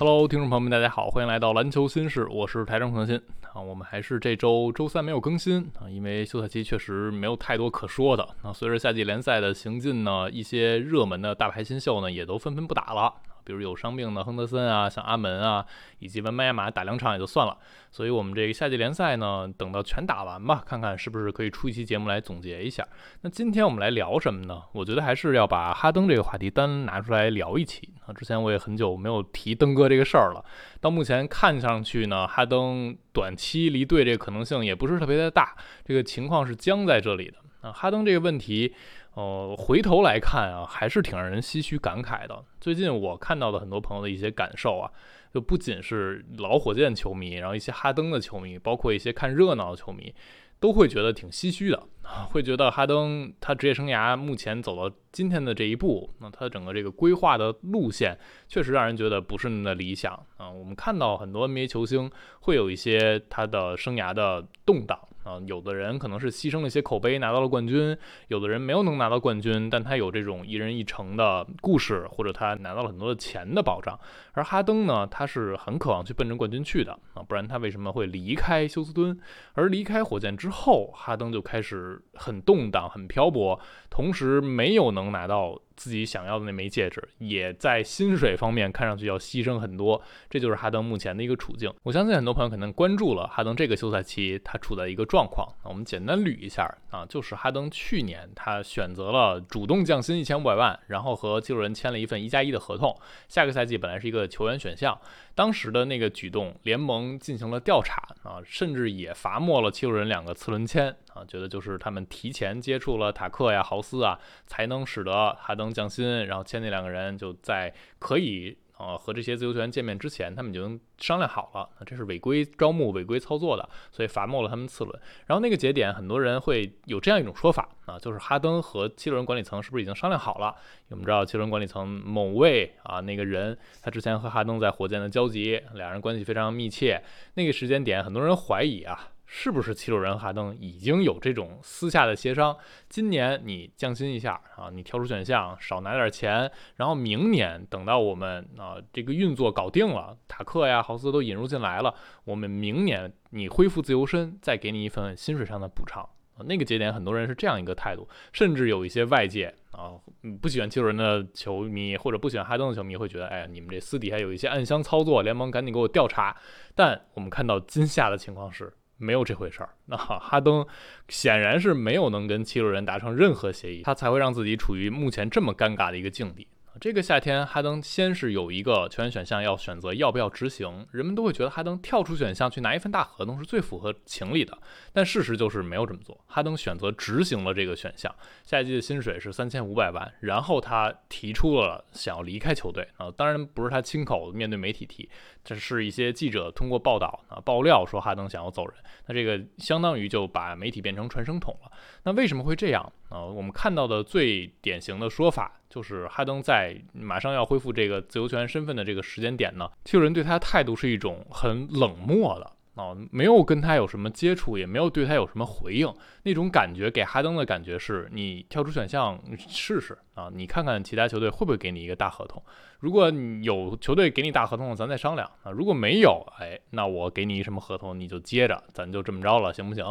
Hello，听众朋友们，大家好，欢迎来到篮球新事，我是台中恒鑫啊。我们还是这周周三没有更新啊，因为休赛期确实没有太多可说的。那随着夏季联赛的行进呢，一些热门的大牌新秀呢也都纷纷不打了。比如有伤病的亨德森啊，像阿门啊，以及文班亚马打两场也就算了。所以，我们这个夏季联赛呢，等到全打完吧，看看是不是可以出一期节目来总结一下。那今天我们来聊什么呢？我觉得还是要把哈登这个话题单拿出来聊一期啊。之前我也很久没有提登哥这个事儿了。到目前看上去呢，哈登短期离队这个可能性也不是特别的大，这个情况是僵在这里的。啊，哈登这个问题。呃，回头来看啊，还是挺让人唏嘘感慨的。最近我看到的很多朋友的一些感受啊，就不仅是老火箭球迷，然后一些哈登的球迷，包括一些看热闹的球迷，都会觉得挺唏嘘的，会觉得哈登他职业生涯目前走到今天的这一步，那他整个这个规划的路线确实让人觉得不是那么的理想啊。我们看到很多 NBA 球星会有一些他的生涯的动荡。啊，有的人可能是牺牲了一些口碑拿到了冠军，有的人没有能拿到冠军，但他有这种一人一城的故事，或者他拿到了很多的钱的保障。而哈登呢，他是很渴望去奔着冠军去的啊，不然他为什么会离开休斯敦？而离开火箭之后，哈登就开始很动荡、很漂泊，同时没有能拿到。自己想要的那枚戒指，也在薪水方面看上去要牺牲很多，这就是哈登目前的一个处境。我相信很多朋友可能关注了哈登这个休赛期他处在一个状况。那我们简单捋一下啊，就是哈登去年他选择了主动降薪一千五百万，然后和七六人签了一份一加一的合同。下个赛季本来是一个球员选项，当时的那个举动，联盟进行了调查啊，甚至也罚没了七六人两个次轮签。啊，觉得就是他们提前接触了塔克呀、豪斯啊，才能使得哈登降薪，然后签那两个人就在可以呃和这些自由球员见面之前，他们已经商量好了，这是违规招募、违规操作的，所以罚没了他们次轮。然后那个节点，很多人会有这样一种说法啊，就是哈登和七六人管理层是不是已经商量好了？我们知道七六人管理层某位啊那个人，他之前和哈登在火箭的交集，两人关系非常密切。那个时间点，很多人怀疑啊。是不是七六人哈登已经有这种私下的协商？今年你降薪一下啊，你跳出选项，少拿点钱，然后明年等到我们啊这个运作搞定了，塔克呀、豪斯都引入进来了，我们明年你恢复自由身，再给你一份薪水上的补偿。那个节点，很多人是这样一个态度，甚至有一些外界啊不喜欢七六人的球迷或者不喜欢哈登的球迷会觉得，哎呀，你们这私底下有一些暗箱操作，联盟赶紧给我调查。但我们看到今夏的情况是。没有这回事儿。那哈登显然是没有能跟七六人达成任何协议，他才会让自己处于目前这么尴尬的一个境地。这个夏天，哈登先是有一个球员选项要选择要不要执行，人们都会觉得哈登跳出选项去拿一份大合同是最符合情理的。但事实就是没有这么做，哈登选择执行了这个选项。下一季的薪水是三千五百万，然后他提出了想要离开球队啊，当然不是他亲口面对媒体提，这是一些记者通过报道啊爆料说哈登想要走人。那这个相当于就把媒体变成传声筒了。那为什么会这样啊？我们看到的最典型的说法。就是哈登在马上要恢复这个自由球员身份的这个时间点呢，七六人对他的态度是一种很冷漠的。啊，没有跟他有什么接触，也没有对他有什么回应，那种感觉给哈登的感觉是，你跳出选项试试啊，你看看其他球队会不会给你一个大合同。如果你有球队给你大合同，咱再商量啊。如果没有，哎，那我给你什么合同，你就接着，咱就这么着了，行不行？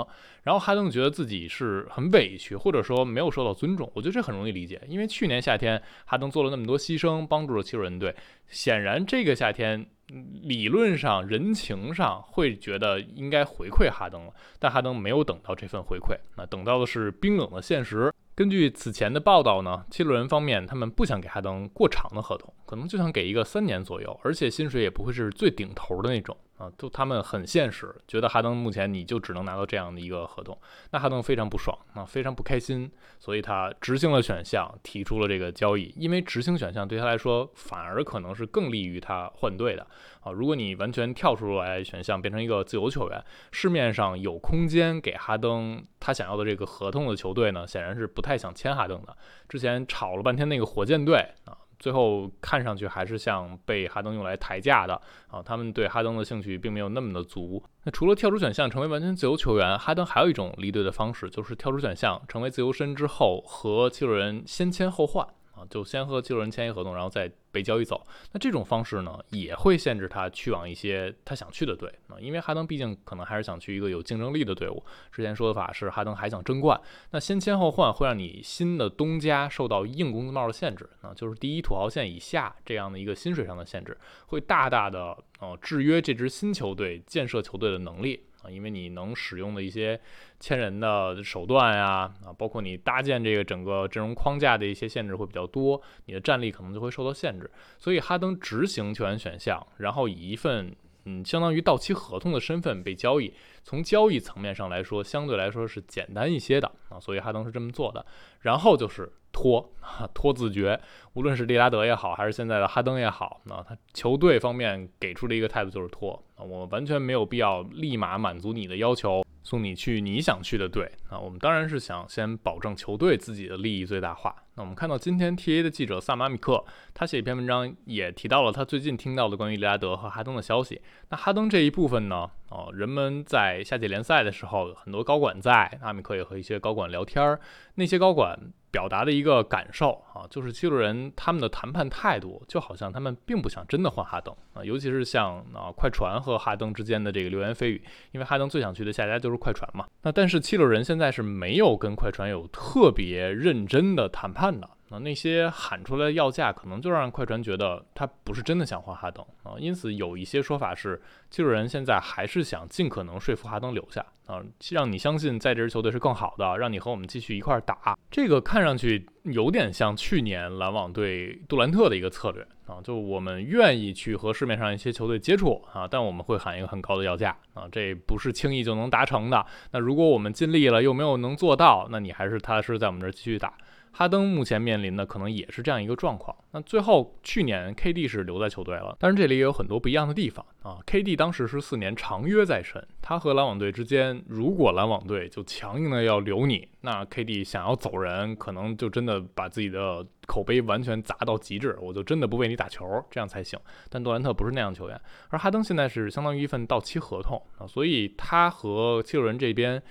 然后哈登觉得自己是很委屈，或者说没有受到尊重，我觉得这很容易理解，因为去年夏天哈登做了那么多牺牲，帮助了七六人队，显然这个夏天。理论上、人情上会觉得应该回馈哈登了，但哈登没有等到这份回馈，那等到的是冰冷的现实。根据此前的报道呢，七六人方面他们不想给哈登过长的合同，可能就想给一个三年左右，而且薪水也不会是最顶头的那种。啊，就他们很现实，觉得哈登目前你就只能拿到这样的一个合同，那哈登非常不爽，啊，非常不开心，所以他执行了选项，提出了这个交易，因为执行选项对他来说反而可能是更利于他换队的啊。如果你完全跳出来选项，变成一个自由球员，市面上有空间给哈登他想要的这个合同的球队呢，显然是不太想签哈登的。之前吵了半天那个火箭队啊。最后看上去还是像被哈登用来抬价的啊，他们对哈登的兴趣并没有那么的足。那除了跳出选项成为完全自由球员，哈登还有一种离队的方式，就是跳出选项成为自由身之后和七六人先签后换。啊，就先和七六人签一合同，然后再被交易走。那这种方式呢，也会限制他去往一些他想去的队啊，因为哈登毕竟可能还是想去一个有竞争力的队伍。之前说的法是哈登还想争冠，那先签后换会让你新的东家受到硬工资帽的限制啊，就是第一土豪线以下这样的一个薪水上的限制，会大大的呃制约这支新球队建设球队的能力。啊，因为你能使用的一些签人的手段呀，啊，包括你搭建这个整个阵容框架的一些限制会比较多，你的战力可能就会受到限制。所以哈登执行球员选项，然后以一份嗯相当于到期合同的身份被交易，从交易层面上来说，相对来说是简单一些的啊。所以哈登是这么做的，然后就是拖拖自觉，无论是利拉德也好，还是现在的哈登也好，那他球队方面给出的一个态度就是拖。啊，我完全没有必要立马满足你的要求，送你去你想去的队。啊，我们当然是想先保证球队自己的利益最大化。那我们看到今天 TA 的记者萨马米克，他写一篇文章也提到了他最近听到的关于利拉德和哈登的消息。那哈登这一部分呢？哦，人们在夏季联赛的时候，很多高管在，阿米克也和一些高管聊天儿，那些高管。表达的一个感受啊，就是七六人他们的谈判态度，就好像他们并不想真的换哈登啊，尤其是像啊快船和哈登之间的这个流言蜚语，因为哈登最想去的下家就是快船嘛。那但是七六人现在是没有跟快船有特别认真的谈判的。那那些喊出来的要价，可能就让快船觉得他不是真的想换哈登啊，因此有一些说法是，技术人现在还是想尽可能说服哈登留下啊，让你相信在这支球队是更好的，让你和我们继续一块打。这个看上去有点像去年篮网队杜兰特的一个策略啊，就我们愿意去和市面上一些球队接触啊，但我们会喊一个很高的要价啊，这不是轻易就能达成的。那如果我们尽力了又没有能做到，那你还是踏实在我们这儿继续打。哈登目前面临的可能也是这样一个状况。那最后去年 KD 是留在球队了，但是这里也有很多不一样的地方啊。KD 当时是四年长约在身，他和篮网队之间，如果篮网队就强硬的要留你，那 KD 想要走人，可能就真的把自己的口碑完全砸到极致，我就真的不为你打球，这样才行。但杜兰特不是那样球员，而哈登现在是相当于一份到期合同啊，所以他和七六人这边。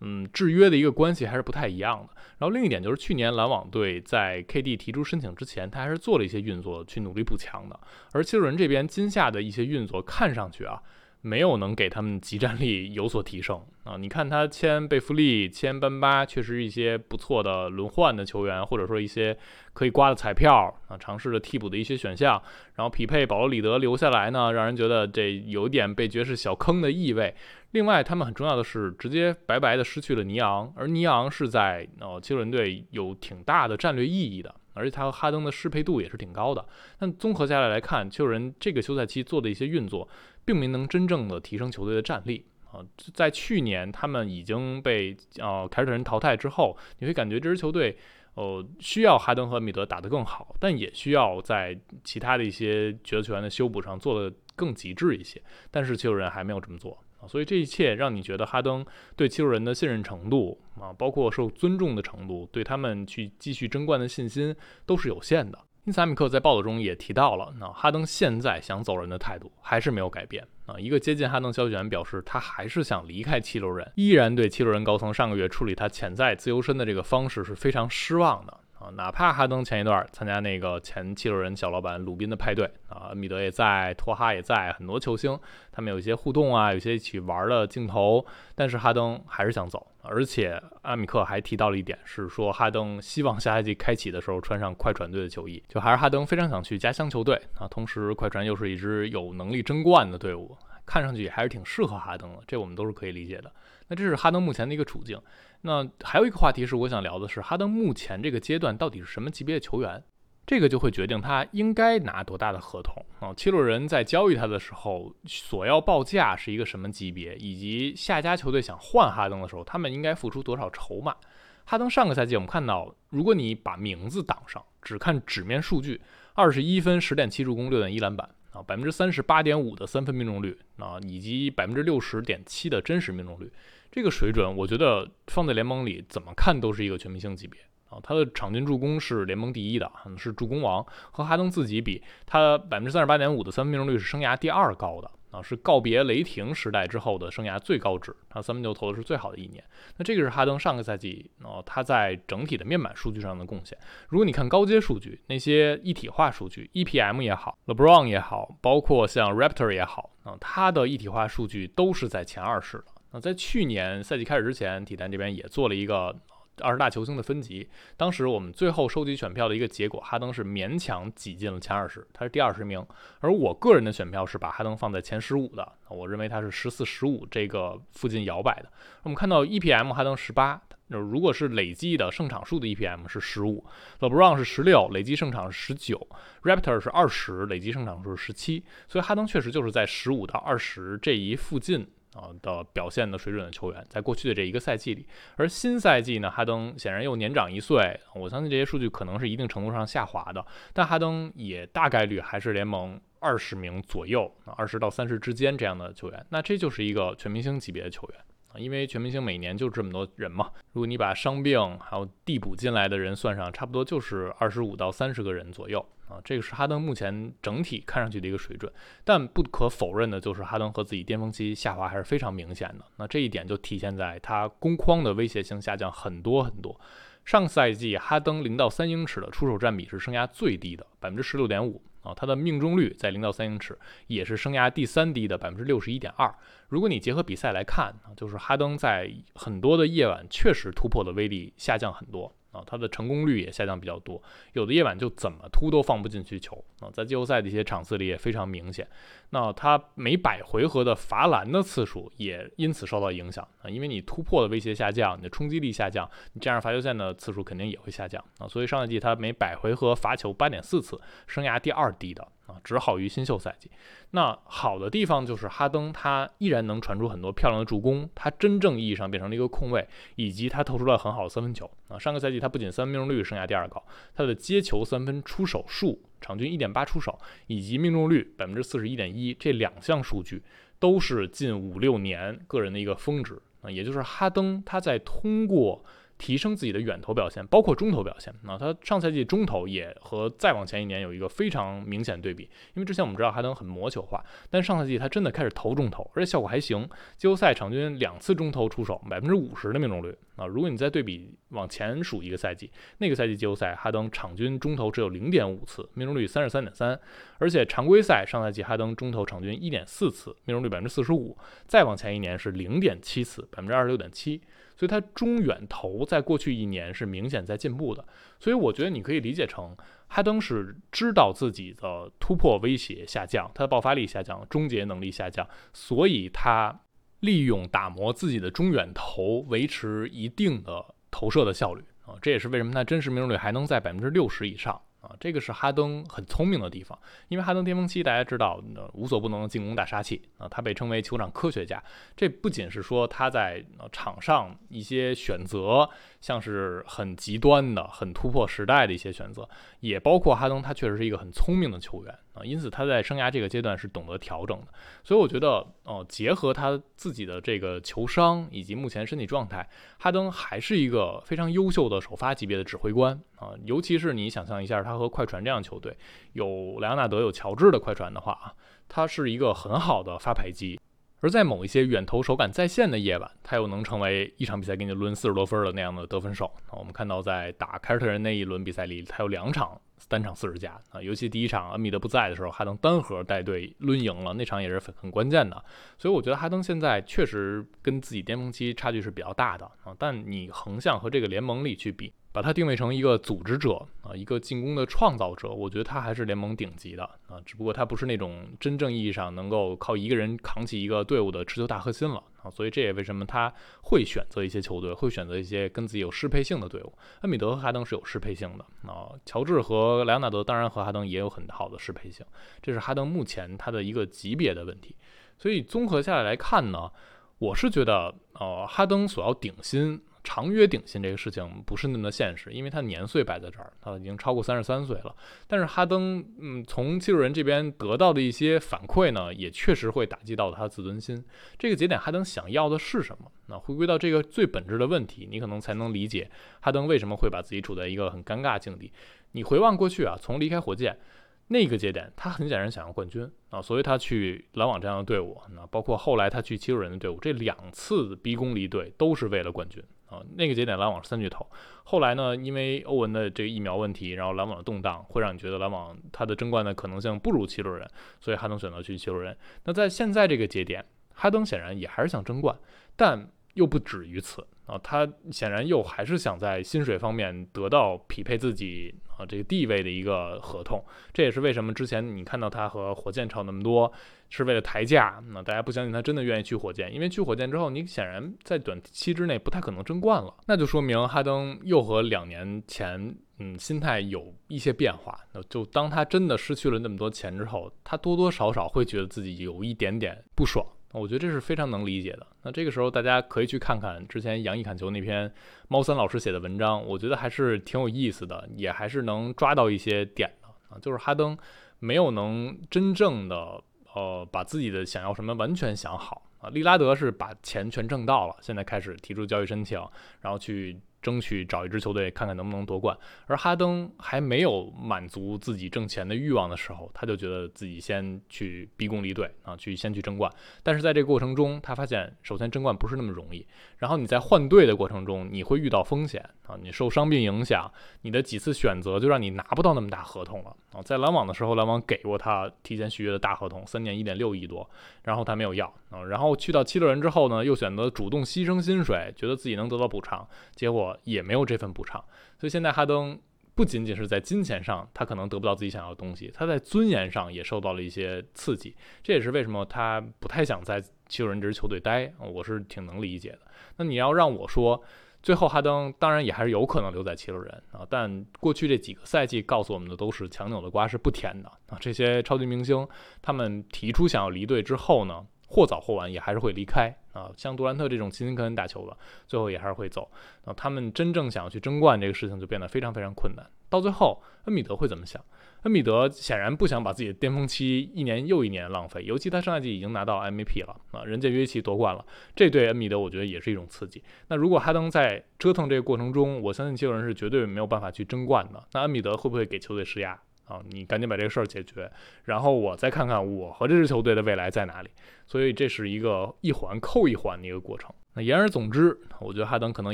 嗯，制约的一个关系还是不太一样的。然后另一点就是，去年篮网队在 KD 提出申请之前，他还是做了一些运作去努力补强的。而七六人这边今夏的一些运作，看上去啊。没有能给他们集战力有所提升啊！你看他签贝弗利、签班巴，确实一些不错的轮换的球员，或者说一些可以刮的彩票啊，尝试着替补的一些选项。然后匹配保罗里德留下来呢，让人觉得这有点被爵士小坑的意味。另外，他们很重要的是直接白白的失去了尼昂，而尼昂是在呃七六人队有挺大的战略意义的，而且他和哈登的适配度也是挺高的。但综合下来来看，七六人这个休赛期做的一些运作。并没能真正的提升球队的战力啊！在去年他们已经被呃凯尔特人淘汰之后，你会感觉这支球队呃需要哈登和米德打得更好，但也需要在其他的一些角色球员的修补上做得更极致一些。但是七六人还没有这么做啊，所以这一切让你觉得哈登对七六人的信任程度啊，包括受尊重的程度，对他们去继续争冠的信心都是有限的。因此，阿米克在报道中也提到了，那哈登现在想走人的态度还是没有改变啊。一个接近哈登消息源表示，他还是想离开七六人，依然对七六人高层上个月处理他潜在自由身的这个方式是非常失望的。哪怕哈登前一段参加那个前七六人小老板鲁宾的派对啊，米德也在，托哈也在，很多球星他们有一些互动啊，有些一起玩的镜头，但是哈登还是想走，而且阿米克还提到了一点，是说哈登希望下赛季开启的时候穿上快船队的球衣，就还是哈登非常想去家乡球队啊，同时快船又是一支有能力争冠的队伍，看上去还是挺适合哈登的，这我们都是可以理解的。那这是哈登目前的一个处境。那还有一个话题是我想聊的是，哈登目前这个阶段到底是什么级别的球员？这个就会决定他应该拿多大的合同啊。七六人在交易他的时候所要报价是一个什么级别，以及下家球队想换哈登的时候，他们应该付出多少筹码？哈登上个赛季我们看到，如果你把名字挡上，只看纸面数据，二十一分、十点七助攻、六点一篮板啊，百分之三十八点五的三分命中率啊，以及百分之六十点七的真实命中率。这个水准，我觉得放在联盟里怎么看都是一个全明星级别啊！他的场均助攻是联盟第一的，是助攻王。和哈登自己比，他百分之三十八点五的三分命中率是生涯第二高的啊，是告别雷霆时代之后的生涯最高值，他三分球投的是最好的一年。那这个是哈登上个赛季啊，他在整体的面板数据上的贡献。如果你看高阶数据，那些一体化数据，EPM 也好，LeBron 也好，包括像 Raptor 也好啊，他的一体化数据都是在前二十的。那在去年赛季开始之前，体坛这边也做了一个。二十大球星的分级，当时我们最后收集选票的一个结果，哈登是勉强挤进了前二十，他是第二十名。而我个人的选票是把哈登放在前十五的，我认为他是十四、十五这个附近摇摆的。我们看到 EPM 哈登十八，那如果是累计的胜场数的 EPM 是十五，LeBron 是十六，累计胜场是十九，Raptor 是二十，累计胜场数是十七。所以哈登确实就是在十五到二十这一附近。啊的表现的水准的球员，在过去的这一个赛季里，而新赛季呢，哈登显然又年长一岁，我相信这些数据可能是一定程度上下滑的，但哈登也大概率还是联盟二十名左右，二十到三十之间这样的球员，那这就是一个全明星级别的球员，因为全明星每年就这么多人嘛，如果你把伤病还有递补进来的人算上，差不多就是二十五到三十个人左右。啊，这个是哈登目前整体看上去的一个水准，但不可否认的就是哈登和自己巅峰期下滑还是非常明显的。那这一点就体现在他攻框的威胁性下降很多很多。上赛季哈登零到三英尺的出手占比是生涯最低的，百分之十六点五啊，他的命中率在零到三英尺也是生涯第三低的百分之六十一点二。如果你结合比赛来看啊，就是哈登在很多的夜晚确实突破的威力下降很多。啊，他的成功率也下降比较多，有的夜晚就怎么突都放不进去球啊，在季后赛的一些场次里也非常明显。那他每百回合的罚篮的次数也因此受到影响啊，因为你突破的威胁下降，你的冲击力下降，你这样罚球线的次数肯定也会下降啊。所以上赛季他每百回合罚球八点四次，生涯第二低的。啊，只好于新秀赛季。那好的地方就是哈登，他依然能传出很多漂亮的助攻，他真正意义上变成了一个控卫，以及他投出了很好的三分球。啊，上个赛季他不仅三分命中率生涯第二高，他的接球三分出手数场均一点八出手，以及命中率百分之四十一点一，这两项数据都是近五六年个人的一个峰值。啊，也就是哈登他在通过。提升自己的远投表现，包括中投表现。那他上赛季中投也和再往前一年有一个非常明显对比。因为之前我们知道哈登很魔球化，但上赛季他真的开始投中投，而且效果还行。季后赛场均两次中投出手，百分之五十的命中率。啊，如果你再对比往前数一个赛季，那个赛季季后赛哈登场均中投只有零点五次，命中率三十三点三。而且常规赛上赛季哈登中投场均一点四次，命中率百分之四十五。再往前一年是零点七次，百分之二十六点七。所以，他中远投在过去一年是明显在进步的。所以，我觉得你可以理解成，哈登是知道自己的突破威胁下降，他的爆发力下降，终结能力下降，所以他利用打磨自己的中远投，维持一定的投射的效率啊。这也是为什么他真实命中率还能在百分之六十以上。啊，这个是哈登很聪明的地方，因为哈登巅峰期大家知道，无所不能的进攻大杀器啊，他被称为球场科学家。这不仅是说他在场上一些选择，像是很极端的、很突破时代的一些选择，也包括哈登他确实是一个很聪明的球员。啊，因此他在生涯这个阶段是懂得调整的，所以我觉得，哦，结合他自己的这个球商以及目前身体状态，哈登还是一个非常优秀的首发级别的指挥官啊。尤其是你想象一下，他和快船这样球队，有莱昂纳德、有乔治的快船的话啊，他是一个很好的发牌机。而在某一些远投手感在线的夜晚，他又能成为一场比赛给你抡四十多分的那样的得分手。我们看到在打凯尔特人那一轮比赛里，他有两场。单场四十加啊，尤其第一场恩比德不在的时候，哈登单核带队抡赢了，那场也是很很关键的。所以我觉得哈登现在确实跟自己巅峰期差距是比较大的啊。但你横向和这个联盟里去比。把它定位成一个组织者啊，一个进攻的创造者，我觉得他还是联盟顶级的啊，只不过他不是那种真正意义上能够靠一个人扛起一个队伍的持球大核心了啊，所以这也为什么他会选择一些球队，会选择一些跟自己有适配性的队伍。恩比德和哈登是有适配性的啊，乔治和莱昂纳德当然和哈登也有很好的适配性，这是哈登目前他的一个级别的问题。所以综合下来来看呢，我是觉得呃，哈登所要顶薪。长约顶薪这个事情不是那么的现实，因为他年岁摆在这儿，他已经超过三十三岁了。但是哈登，嗯，从技术人这边得到的一些反馈呢，也确实会打击到他的自尊心。这个节点，哈登想要的是什么？那回归到这个最本质的问题，你可能才能理解哈登为什么会把自己处在一个很尴尬境地。你回望过去啊，从离开火箭那个节点，他很显然想要冠军啊，所以他去篮网这样的队伍，那包括后来他去七六人的队伍，这两次逼宫离队都是为了冠军啊。那个节点篮网是三巨头，后来呢，因为欧文的这个疫苗问题，然后篮网的动荡，会让你觉得篮网他的争冠的可能性不如七六人，所以哈登选择去七六人。那在现在这个节点，哈登显然也还是想争冠，但又不止于此啊，他显然又还是想在薪水方面得到匹配自己。啊，这个地位的一个合同，这也是为什么之前你看到他和火箭吵那么多，是为了抬价。那大家不相信他真的愿意去火箭，因为去火箭之后，你显然在短期之内不太可能争冠了。那就说明哈登又和两年前，嗯，心态有一些变化。那就当他真的失去了那么多钱之后，他多多少少会觉得自己有一点点不爽。我觉得这是非常能理解的。那这个时候，大家可以去看看之前杨毅侃球那篇猫三老师写的文章，我觉得还是挺有意思的，也还是能抓到一些点的啊。就是哈登没有能真正的呃把自己的想要什么完全想好啊。利拉德是把钱全挣到了，现在开始提出交易申请，然后去。争取找一支球队看看能不能夺冠，而哈登还没有满足自己挣钱的欲望的时候，他就觉得自己先去逼宫离队啊，去先去争冠。但是在这个过程中，他发现首先争冠不是那么容易，然后你在换队的过程中，你会遇到风险啊，你受伤病影响，你的几次选择就让你拿不到那么大合同了啊。在篮网的时候，篮网给过他提前续约的大合同，三年一点六亿多，然后他没有要啊，然后去到七六人之后呢，又选择主动牺牲薪水，觉得自己能得到补偿，结果。也没有这份补偿，所以现在哈登不仅仅是在金钱上，他可能得不到自己想要的东西，他在尊严上也受到了一些刺激。这也是为什么他不太想在七六人这支球队待，我是挺能理解的。那你要让我说，最后哈登当然也还是有可能留在七六人啊，但过去这几个赛季告诉我们的都是强扭的瓜是不甜的啊。这些超级明星他们提出想要离队之后呢？或早或晚也还是会离开啊，像杜兰特这种勤勤恳恳打球的，最后也还是会走。那他们真正想要去争冠这个事情就变得非常非常困难。到最后，恩比德会怎么想？恩比德显然不想把自己的巅峰期一年又一年浪费，尤其他上赛季已经拿到 MVP 了啊，人家约奇夺冠了，这对恩比德我觉得也是一种刺激。那如果哈登在折腾这个过程中，我相信七六人是绝对没有办法去争冠的。那恩比德会不会给球队施压？啊，你赶紧把这个事儿解决，然后我再看看我和这支球队的未来在哪里。所以这是一个一环扣一环的一个过程。那言而总之，我觉得哈登可能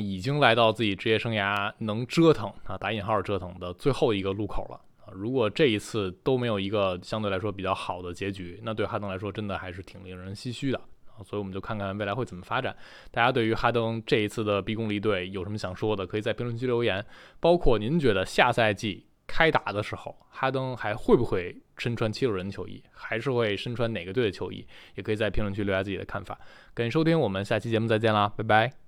已经来到自己职业生涯能折腾啊打引号折腾的最后一个路口了啊。如果这一次都没有一个相对来说比较好的结局，那对哈登来说真的还是挺令人唏嘘的啊。所以我们就看看未来会怎么发展。大家对于哈登这一次的逼宫离队有什么想说的，可以在评论区留言。包括您觉得下赛季。开打的时候，哈登还会不会身穿七六人球衣，还是会身穿哪个队的球衣？也可以在评论区留下自己的看法。感谢收听，我们下期节目再见啦，拜拜。